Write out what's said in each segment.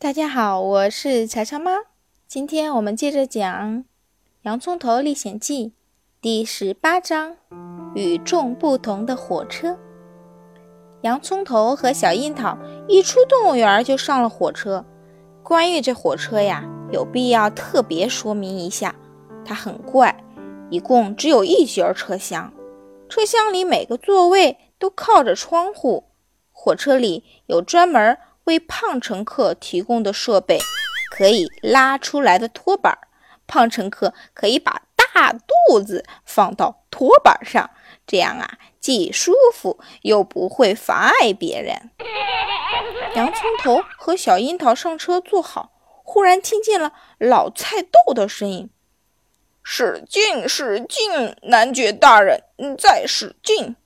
大家好，我是乔乔妈。今天我们接着讲《洋葱头历险记》第十八章：与众不同的火车。洋葱头和小樱桃一出动物园就上了火车。关于这火车呀，有必要特别说明一下，它很怪，一共只有一节车厢，车厢里每个座位都靠着窗户。火车里有专门。为胖乘客提供的设备，可以拉出来的拖板，胖乘客可以把大肚子放到拖板上，这样啊，既舒服又不会妨碍别人。洋葱头和小樱桃上车坐好，忽然听见了老菜豆的声音：“使劲，使劲，男爵大人，再使劲！”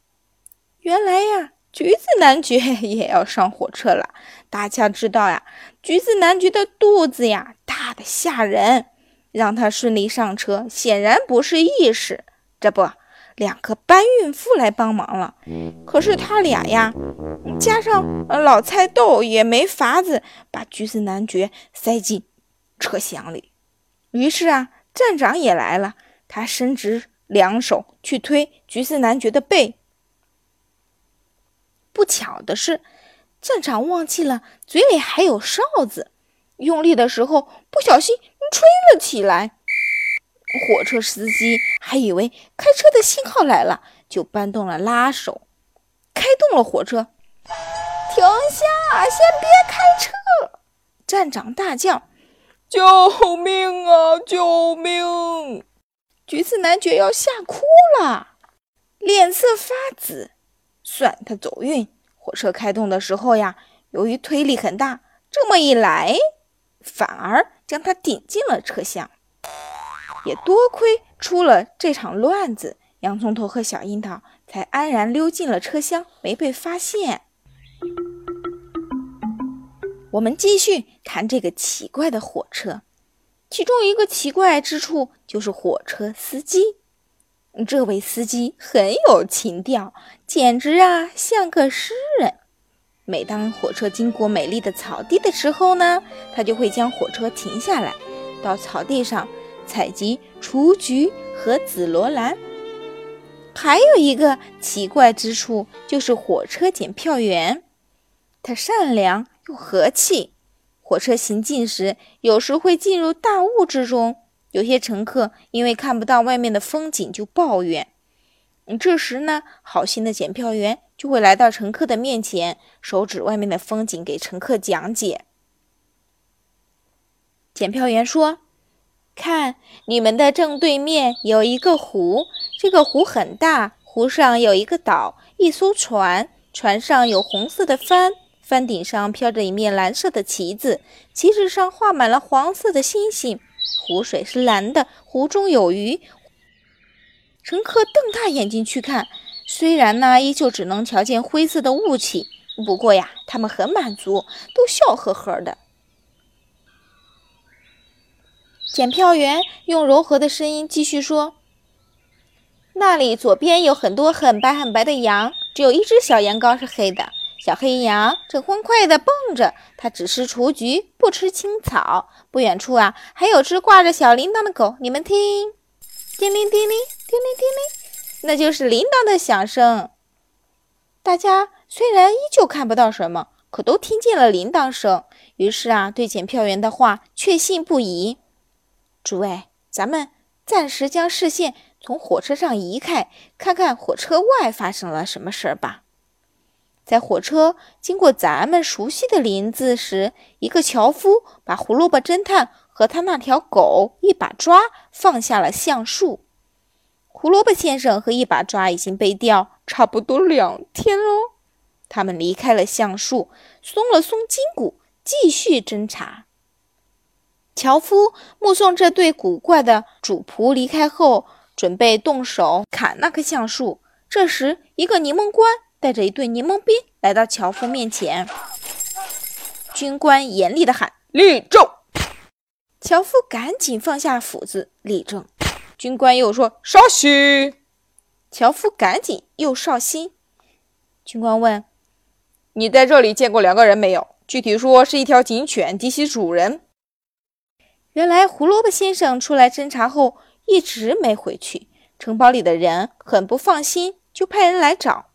原来呀。橘子男爵 也要上火车了。大家知道呀，橘子男爵的肚子呀大的吓人，让他顺利上车显然不是易事。这不，两个搬运夫来帮忙了。可是他俩呀，加上老菜豆也没法子把橘子男爵塞进车厢里。于是啊，站长也来了，他伸直两手去推橘子男爵的背。不巧的是，站长忘记了嘴里还有哨子，用力的时候不小心吹了起来。火车司机还以为开车的信号来了，就搬动了拉手，开动了火车。停下！先别开车！站长大叫：“救命啊！救命！”橘子男爵要吓哭了，脸色发紫。算他走运，火车开动的时候呀，由于推力很大，这么一来，反而将它顶进了车厢。也多亏出了这场乱子，洋葱头和小樱桃才安然溜进了车厢，没被发现。我们继续看这个奇怪的火车，其中一个奇怪之处就是火车司机。这位司机很有情调，简直啊像个诗人。每当火车经过美丽的草地的时候呢，他就会将火车停下来，到草地上采集雏菊和紫罗兰。还有一个奇怪之处，就是火车检票员，他善良又和气。火车行进时，有时会进入大雾之中。有些乘客因为看不到外面的风景就抱怨，这时呢，好心的检票员就会来到乘客的面前，手指外面的风景给乘客讲解。检票员说：“看，你们的正对面有一个湖，这个湖很大，湖上有一个岛，一艘船，船上有红色的帆，帆顶上飘着一面蓝色的旗子，旗子上画满了黄色的星星。”湖水是蓝的，湖中有鱼。乘客瞪大眼睛去看，虽然呢，依旧只能瞧见灰色的雾气，不过呀，他们很满足，都笑呵呵的。检票员用柔和的声音继续说：“那里左边有很多很白很白的羊，只有一只小羊羔是黑的。”小黑羊正欢快地蹦着，它只吃雏菊，不吃青草。不远处啊，还有只挂着小铃铛的狗，你们听，叮铃叮铃，叮铃叮铃，那就是铃铛的响声。大家虽然依旧看不到什么，可都听见了铃铛声，于是啊，对检票员的话确信不疑。诸位，咱们暂时将视线从火车上移开，看看火车外发生了什么事儿吧。在火车经过咱们熟悉的林子时，一个樵夫把胡萝卜侦探和他那条狗一把抓放下了橡树。胡萝卜先生和一把抓已经被吊差不多两天喽。他们离开了橡树，松了松筋骨，继续侦查。樵夫目送这对古怪的主仆离开后，准备动手砍那棵橡树。这时，一个柠檬官。带着一队柠檬兵来到樵夫面前，军官严厉地喊：“立正！”樵夫赶紧放下斧子，立正。军官又说：“稍息！”樵夫赶紧又稍息。军官问：“你在这里见过两个人没有？具体说是一条警犬及其主人。原来胡萝卜先生出来侦查后一直没回去，城堡里的人很不放心，就派人来找。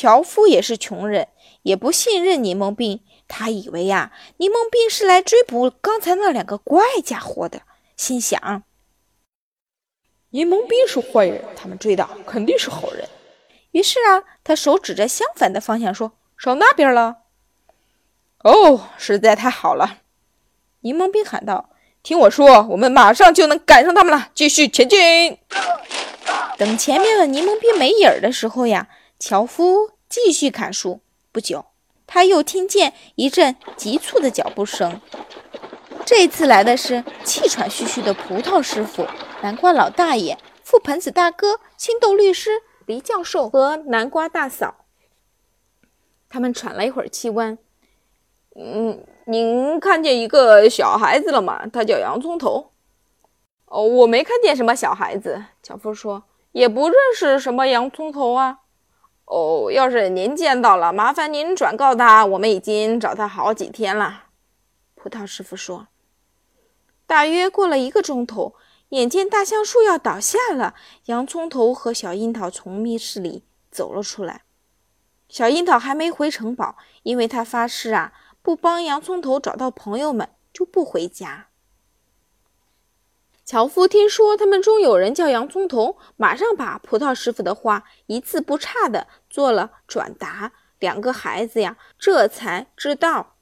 樵夫也是穷人，也不信任柠檬兵，他以为呀，柠檬兵是来追捕刚才那两个怪家伙的，心想：柠檬兵是坏人，他们追的肯定是好人。于是啊，他手指着相反的方向说：“上那边了。”哦，实在太好了！柠檬兵喊道。听我说，我们马上就能赶上他们了。继续前进。等前面的柠檬兵没影儿的时候呀，樵夫继续砍树。不久，他又听见一阵急促的脚步声。这次来的是气喘吁吁的葡萄师傅、南瓜老大爷、覆盆子大哥、青豆律师、黎教授和南瓜大嫂。他们喘了一会儿气，问：“嗯。”您看见一个小孩子了吗？他叫洋葱头。哦，我没看见什么小孩子。樵夫说，也不认识什么洋葱头啊。哦，要是您见到了，麻烦您转告他，我们已经找他好几天了。葡萄师傅说。大约过了一个钟头，眼见大橡树要倒下了，洋葱头和小樱桃从密室里走了出来。小樱桃还没回城堡，因为他发誓啊。不帮洋葱头找到朋友们，就不回家。樵夫听说他们中有人叫洋葱头，马上把葡萄师傅的话一字不差的做了转达。两个孩子呀，这才知道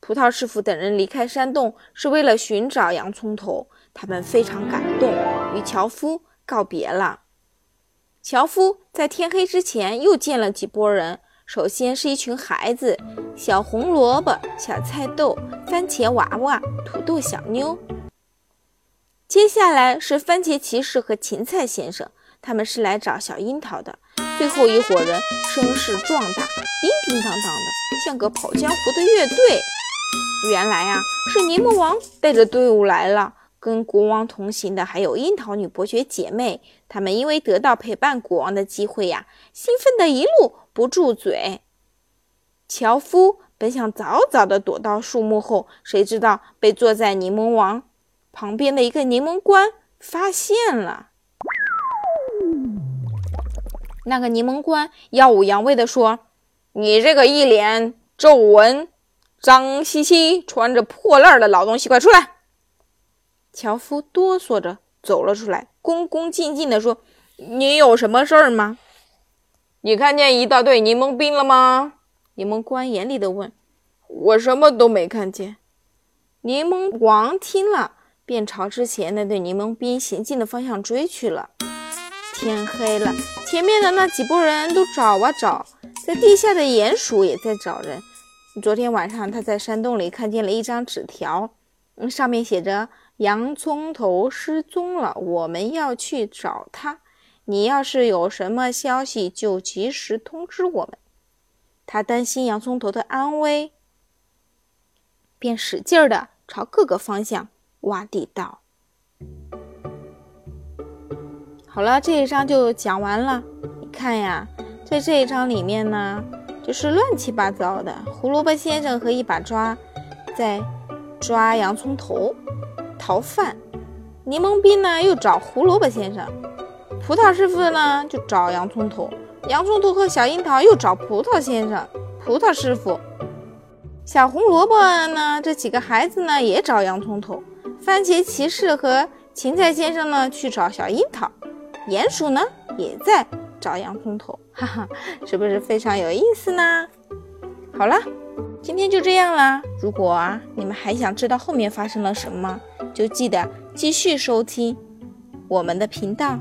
葡萄师傅等人离开山洞是为了寻找洋葱头。他们非常感动，与樵夫告别了。樵夫在天黑之前又见了几拨人。首先是一群孩子，小红萝卜、小菜豆、番茄娃娃、土豆小妞。接下来是番茄骑士和芹菜先生，他们是来找小樱桃的。最后一伙人声势壮大，叮叮当当的，像个跑江湖的乐队。原来呀，是柠檬王带着队伍来了。跟国王同行的还有樱桃女伯爵姐妹，她们因为得到陪伴国王的机会呀，兴奋的一路不住嘴。樵夫本想早早的躲到树木后，谁知道被坐在柠檬王旁边的一个柠檬官发现了。那个柠檬官耀武扬威地说：“你这个一脸皱纹、脏兮兮、穿着破烂的老东西，快出来！”樵夫哆嗦着走了出来，恭恭敬敬地说：“你有什么事儿吗？你看见一大队柠檬兵了吗？”柠檬官严厉地问。“我什么都没看见。”柠檬王听了，便朝之前那队柠檬兵行进的方向追去了。天黑了，前面的那几拨人都找啊找，在地下的鼹鼠也在找人。昨天晚上，他在山洞里看见了一张纸条，上面写着。洋葱头失踪了，我们要去找他。你要是有什么消息，就及时通知我们。他担心洋葱头的安危，便使劲儿的朝各个方向挖地道。好了，这一章就讲完了。你看呀，在这一章里面呢，就是乱七八糟的。胡萝卜先生和一把抓在抓洋葱头。逃犯，柠檬兵呢又找胡萝卜先生，葡萄师傅呢就找洋葱头，洋葱头和小樱桃又找葡萄先生、葡萄师傅，小红萝卜呢这几个孩子呢也找洋葱头，番茄骑士和芹菜先生呢去找小樱桃，鼹鼠呢也在找洋葱头，哈哈，是不是非常有意思呢？好了，今天就这样啦。如果啊你们还想知道后面发生了什么？就记得继续收听我们的频道。